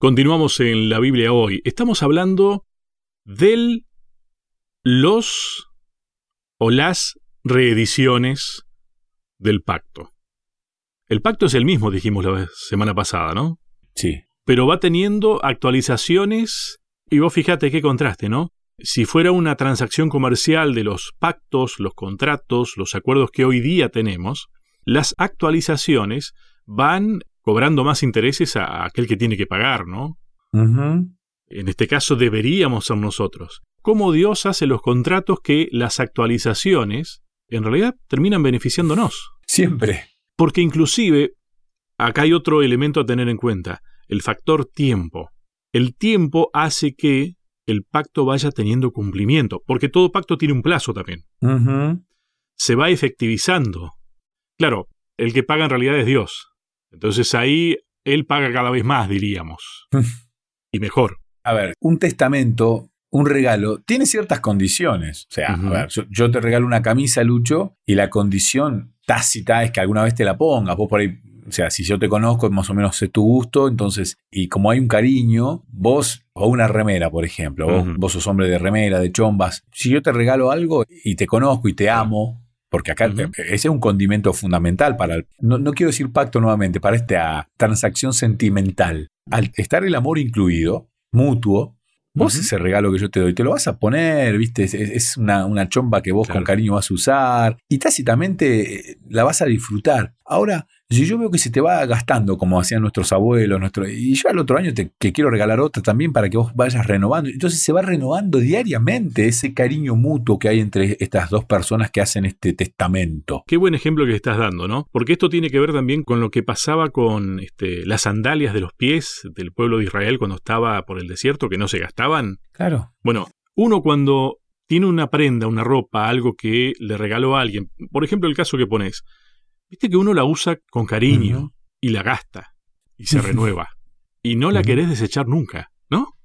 Continuamos en la Biblia hoy. Estamos hablando del, los o las reediciones del pacto. El pacto es el mismo, dijimos la semana pasada, ¿no? Sí. Pero va teniendo actualizaciones y vos fíjate qué contraste, ¿no? Si fuera una transacción comercial de los pactos, los contratos, los acuerdos que hoy día tenemos, las actualizaciones van cobrando más intereses a aquel que tiene que pagar, ¿no? En este caso deberíamos ser nosotros. ¿Cómo Dios hace los contratos que las actualizaciones en realidad terminan beneficiándonos? Siempre. Porque inclusive, acá hay otro elemento a tener en cuenta, el factor tiempo. El tiempo hace que el pacto vaya teniendo cumplimiento, porque todo pacto tiene un plazo también. Se va efectivizando. Claro, el que paga en realidad es Dios. Entonces ahí él paga cada vez más, diríamos. y mejor. A ver, un testamento, un regalo, tiene ciertas condiciones. O sea, a ver, yo, te regalo una camisa, Lucho, y la condición tácita es que alguna vez te la pongas. Vos por ahí, o sea, si yo te conozco, más o menos sé tu gusto, entonces, y como hay un cariño, vos, o una remera, por ejemplo, vos, vos sos hombre de remera, de chombas, si yo te regalo algo y te conozco y te amo, porque acá ese es un condimento fundamental para, el, no, quiero decir pacto nuevamente, para esta transacción sentimental. Al estar el amor incluido, mutuo, vos ese regalo que yo te doy, te lo vas a poner, ¿viste? Es, una, una, chomba que vos con cariño vas a usar y tácitamente eh, la vas a disfrutar. Ahora, si yo veo que se te va gastando, como hacían nuestros abuelos, nuestro, y yo al otro año te quiero regalar otra también para que vos vayas renovando. Entonces se va renovando diariamente ese cariño mutuo que hay entre estas dos personas que hacen este testamento. Qué buen ejemplo que estás dando, ¿no? Porque esto tiene que ver también con lo que pasaba con este, las sandalias de los pies del pueblo de Israel cuando estaba por el desierto, que no se gastaban. Claro. Bueno, uno cuando tiene una prenda, una ropa, algo que le regaló a alguien, por ejemplo el caso que pones, Viste que uno la usa con cariño y la gasta y se renueva. Y no la querés desechar nunca, ¿no?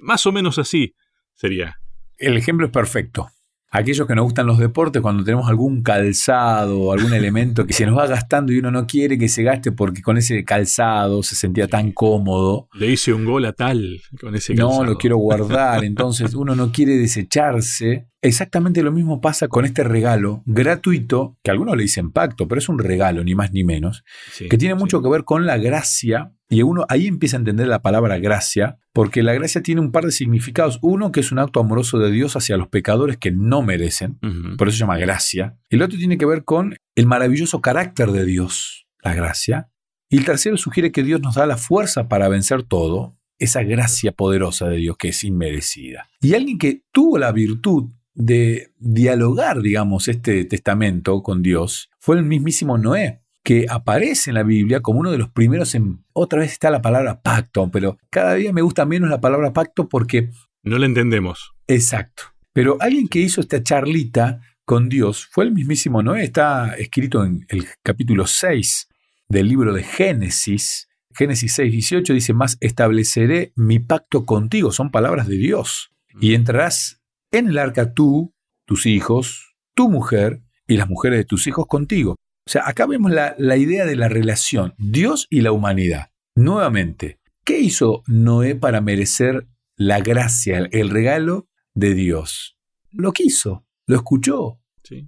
Más o menos así sería. El ejemplo es perfecto aquellos que nos gustan los deportes, cuando tenemos algún calzado o algún elemento que se nos va gastando y uno no quiere que se gaste porque con ese calzado se sentía tan cómodo. Le hice un gol a tal con ese calzado. No, lo quiero guardar. Entonces uno no quiere desecharse. Exactamente lo mismo pasa con este regalo gratuito, que algunos le dicen pacto, pero es un regalo, ni más ni menos, que tiene mucho que ver con la gracia y uno ahí empieza a entender la palabra gracia, porque la gracia tiene un par de significados. Uno, que es un acto amoroso de Dios hacia los pecadores que no merecen, por eso se llama gracia. El otro tiene que ver con el maravilloso carácter de Dios, la gracia. Y el tercero sugiere que Dios nos da la fuerza para vencer todo, esa gracia poderosa de Dios que es inmerecida. Y alguien que tuvo la virtud de dialogar, digamos, este testamento con Dios fue el mismísimo Noé que aparece en la Biblia como uno de los primeros en... Otra vez está la palabra pacto, pero cada día me gusta menos la palabra pacto porque... No la entendemos. Exacto. Pero alguien que hizo esta charlita con Dios fue el mismísimo Noé. Está escrito en el capítulo 6 del libro de Génesis. Génesis 6, 18 dice, más estableceré mi pacto contigo. Son palabras de Dios. Y entrarás en el arca tú, tus hijos, tu mujer y las mujeres de tus hijos contigo. O sea, acá vemos la, idea de la relación, Dios y la humanidad. Nuevamente, ¿qué hizo Noé para merecer la gracia, el regalo de Dios? Lo quiso, lo escuchó.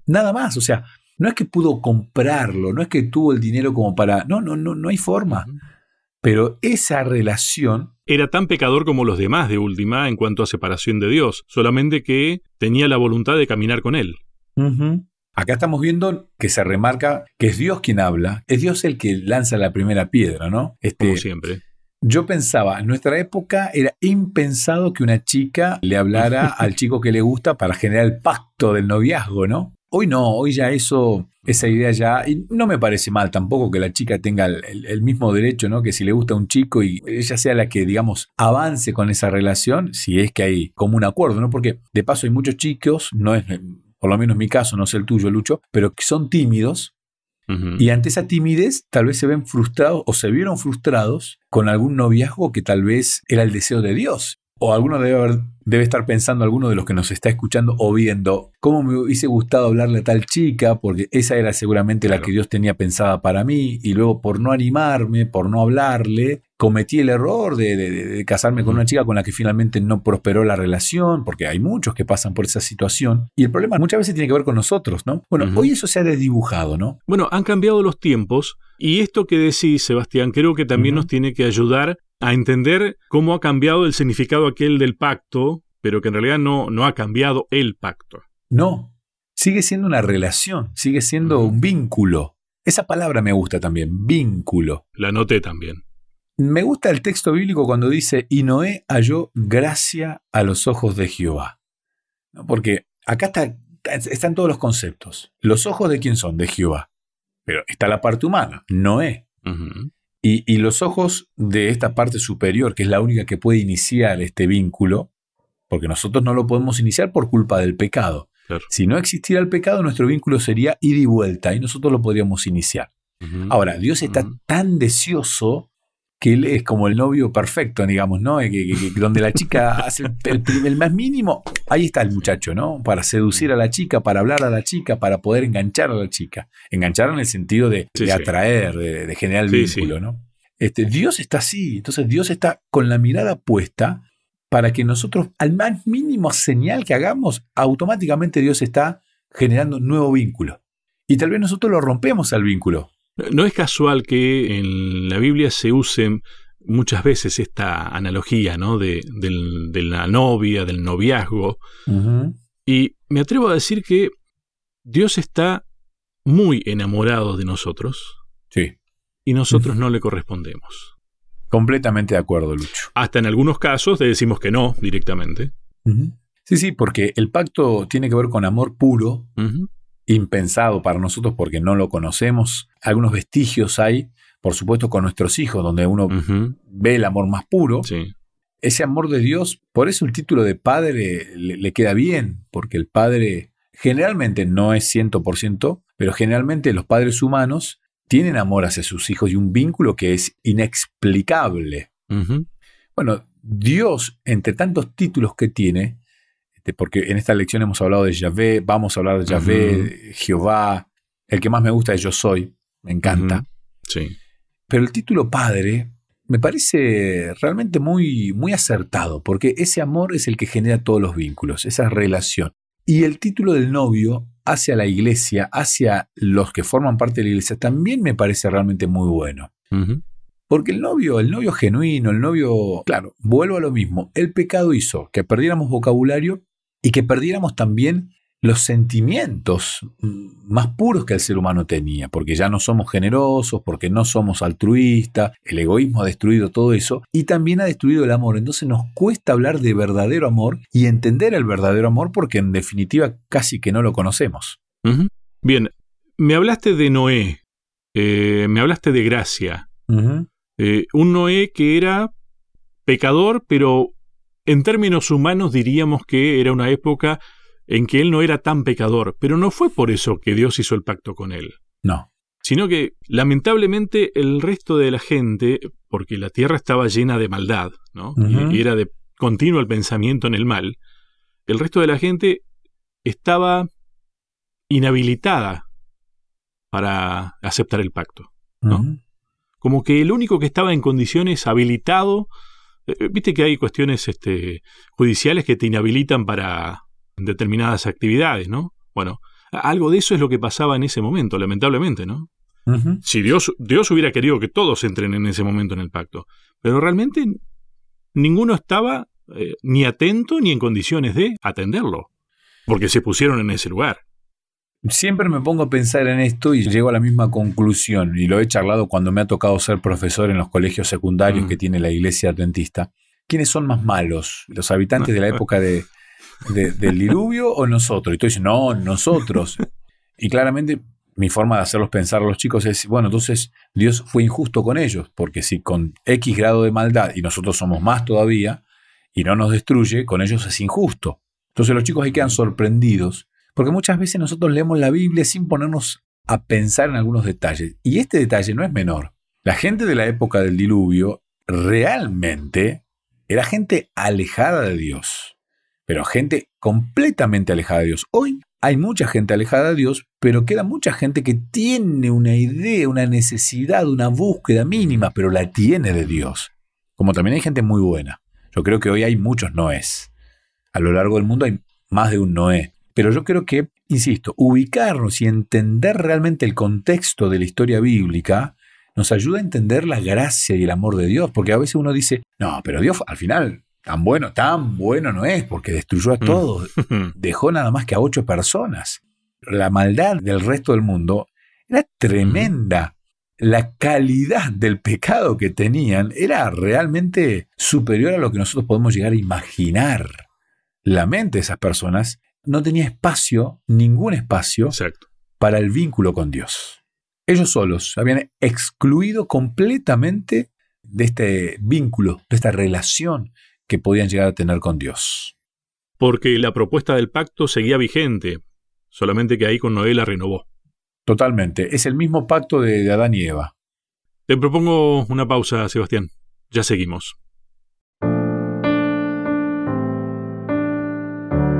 Nada más, o sea, no es que pudo comprarlo, no es que tuvo el dinero como para... No, no, no, no hay forma. Pero esa relación... Era tan pecador como los demás de última en cuanto a separación de Dios, solamente que tenía la voluntad de caminar con Él. Acá estamos viendo que se remarca que es Dios quien habla, es Dios el que lanza la primera piedra, ¿no? Este, Como siempre. Yo pensaba, en nuestra época era impensado que una chica le hablara al chico que le gusta para generar el pacto del noviazgo, ¿no? Hoy no, hoy ya eso, esa idea ya, y no me parece mal tampoco que la chica tenga el, mismo derecho, ¿no? Que si le gusta a un chico y ella sea la que, digamos, avance con esa relación, si es que hay como un acuerdo, ¿no? Porque de paso hay muchos chicos, no es por lo menos mi caso, no sé el tuyo, Lucho, pero que son tímidos y ante esa timidez tal vez se ven frustrados o se vieron frustrados con algún noviazgo que tal vez era el deseo de Dios. O alguno debe, haber, debe estar pensando, alguno de los que nos está escuchando o viendo, cómo me hubiese gustado hablarle a tal chica, porque esa era seguramente la que Dios tenía pensada para mí, y luego por no animarme, por no hablarle, cometí el error de, casarme con una chica con la que finalmente no prosperó la relación, porque hay muchos que pasan por esa situación. Y el problema muchas veces tiene que ver con nosotros, ¿no? Bueno, hoy eso se ha desdibujado, ¿no? Bueno, han cambiado los tiempos y esto que decís, Sebastián, creo que también nos tiene que ayudar a entender cómo ha cambiado el significado aquel del pacto, pero que en realidad no, no ha cambiado el pacto. No, sigue siendo una relación, sigue siendo un vínculo. Esa palabra me gusta también, vínculo. La noté también. Me gusta el texto bíblico cuando dice, y Noé halló gracia a los ojos de Jehová. Porque acá están todos los conceptos. Los ojos de quién son? De Jehová. Pero está la parte humana, Noé. Y, los ojos de esta parte superior, que es la única que puede iniciar este vínculo, porque nosotros no lo podemos iniciar por culpa del pecado. Si no existiera el pecado, nuestro vínculo sería ida y vuelta y nosotros lo podríamos iniciar. Ahora, Dios está tan deseoso que él es como el novio perfecto, digamos, ¿no? donde la chica hace el, más mínimo, ahí está el muchacho, ¿no? Para seducir a la chica, para hablar a la chica, para poder enganchar a la chica. Enganchar en el sentido de, atraer, de, generar vínculo, ¿no? Este, Dios está así, entonces Dios está con la mirada puesta para que nosotros, al más mínimo señal que hagamos, automáticamente Dios está generando un nuevo vínculo. Y tal vez nosotros lo rompemos al vínculo. No es casual que en la Biblia se use muchas veces esta analogía ¿no? de, la novia, del noviazgo. Y me atrevo a decir que Dios está muy enamorado de nosotros. Sí. Y nosotros no le correspondemos. Completamente de acuerdo, Lucho. Hasta en algunos casos le decimos que no directamente. Sí, sí, porque el pacto tiene que ver con amor puro, impensado para nosotros porque no lo conocemos. Algunos vestigios hay, por supuesto, con nuestros hijos, donde uno ve el amor más puro. Ese amor de Dios, por eso el título de padre le, queda bien, porque el padre generalmente no es 100%, pero generalmente los padres humanos tienen amor hacia sus hijos y un vínculo que es inexplicable. Bueno, Dios, entre tantos títulos que tiene, este, porque en esta lección hemos hablado de Yahvé, vamos a hablar de Yahvé, Jehová, el que más me gusta es Yo Soy, me encanta. Sí. Pero el título Padre me parece realmente muy, muy acertado, porque ese amor es el que genera todos los vínculos, esa relación. Y el título del novio hacia la iglesia, hacia los que forman parte de la iglesia, también me parece realmente muy bueno. Porque el novio, el novio genuino, el novio, claro, vuelvo a lo mismo, el pecado hizo que perdiéramos vocabulario y que perdiéramos también los sentimientos más puros que el ser humano tenía, porque ya no somos generosos, porque no somos altruistas, el egoísmo ha destruido todo eso y también ha destruido el amor. Entonces nos cuesta hablar de verdadero amor y entender el verdadero amor porque en definitiva casi que no lo conocemos. Bien, me hablaste de Noé, eh, me hablaste de gracia. Eh, un Noé que era pecador, pero en términos humanos diríamos que era una época en que él no era tan pecador, pero no fue por eso que Dios hizo el pacto con él. No. Sino que, lamentablemente, el resto de la gente, porque la tierra estaba llena de maldad, ¿no? y, era de continuo el pensamiento en el mal, el resto de la gente estaba inhabilitada para aceptar el pacto, ¿no? Como que el único que estaba en condiciones habilitado viste que hay cuestiones este, judiciales que te inhabilitan para determinadas actividades, ¿no? Bueno, algo de eso es lo que pasaba en ese momento, lamentablemente, ¿no? Si Dios, Dios hubiera querido que todos entren en ese momento en el pacto, pero realmente ninguno estaba eh, ni atento ni en condiciones de atenderlo, porque se pusieron en ese lugar. Siempre me pongo a pensar en esto y llego a la misma conclusión, y lo he charlado cuando me ha tocado ser profesor en los colegios secundarios mm. que tiene la iglesia adventista. ¿Quiénes son más malos? ¿Los habitantes de la época de, del diluvio o nosotros? Y tú dices, no, nosotros. Y claramente mi forma de hacerlos pensar a los chicos es, bueno, entonces Dios fue injusto con ellos, porque si con X grado de maldad y nosotros somos más todavía y no nos destruye, con ellos es injusto. Entonces los chicos ahí quedan sorprendidos porque muchas veces nosotros leemos la Biblia sin ponernos a pensar en algunos detalles. Y este detalle no es menor. La gente de la época del diluvio realmente era gente alejada de Dios, pero gente completamente alejada de Dios. Hoy hay mucha gente alejada de Dios, pero queda mucha gente que tiene una idea, una necesidad, una búsqueda mínima, pero la tiene de Dios. Como también hay gente muy buena. Yo creo que hoy hay muchos noes. A lo largo del mundo hay más de un noé. Pero yo creo que, insisto, ubicarnos y entender realmente el contexto de la historia bíblica nos ayuda a entender la gracia y el amor de Dios. Porque a veces uno dice, no, pero Dios al final Tan bueno, tan bueno no es, porque destruyó a mm. todos. Dejó nada más que a ocho personas. La maldad del resto del mundo era tremenda. La calidad del pecado que tenían era realmente superior a lo que nosotros podemos llegar a imaginar. La mente de esas personas no tenía espacio, ningún espacio, para el vínculo con Dios. Ellos solos habían excluido completamente de este vínculo, de esta relación que podían llegar a tener con Dios. Porque la propuesta del pacto seguía vigente, solamente que ahí con Noé la renovó. Totalmente, es el mismo pacto de, Adán y Eva. Te propongo una pausa, Sebastián. Ya seguimos.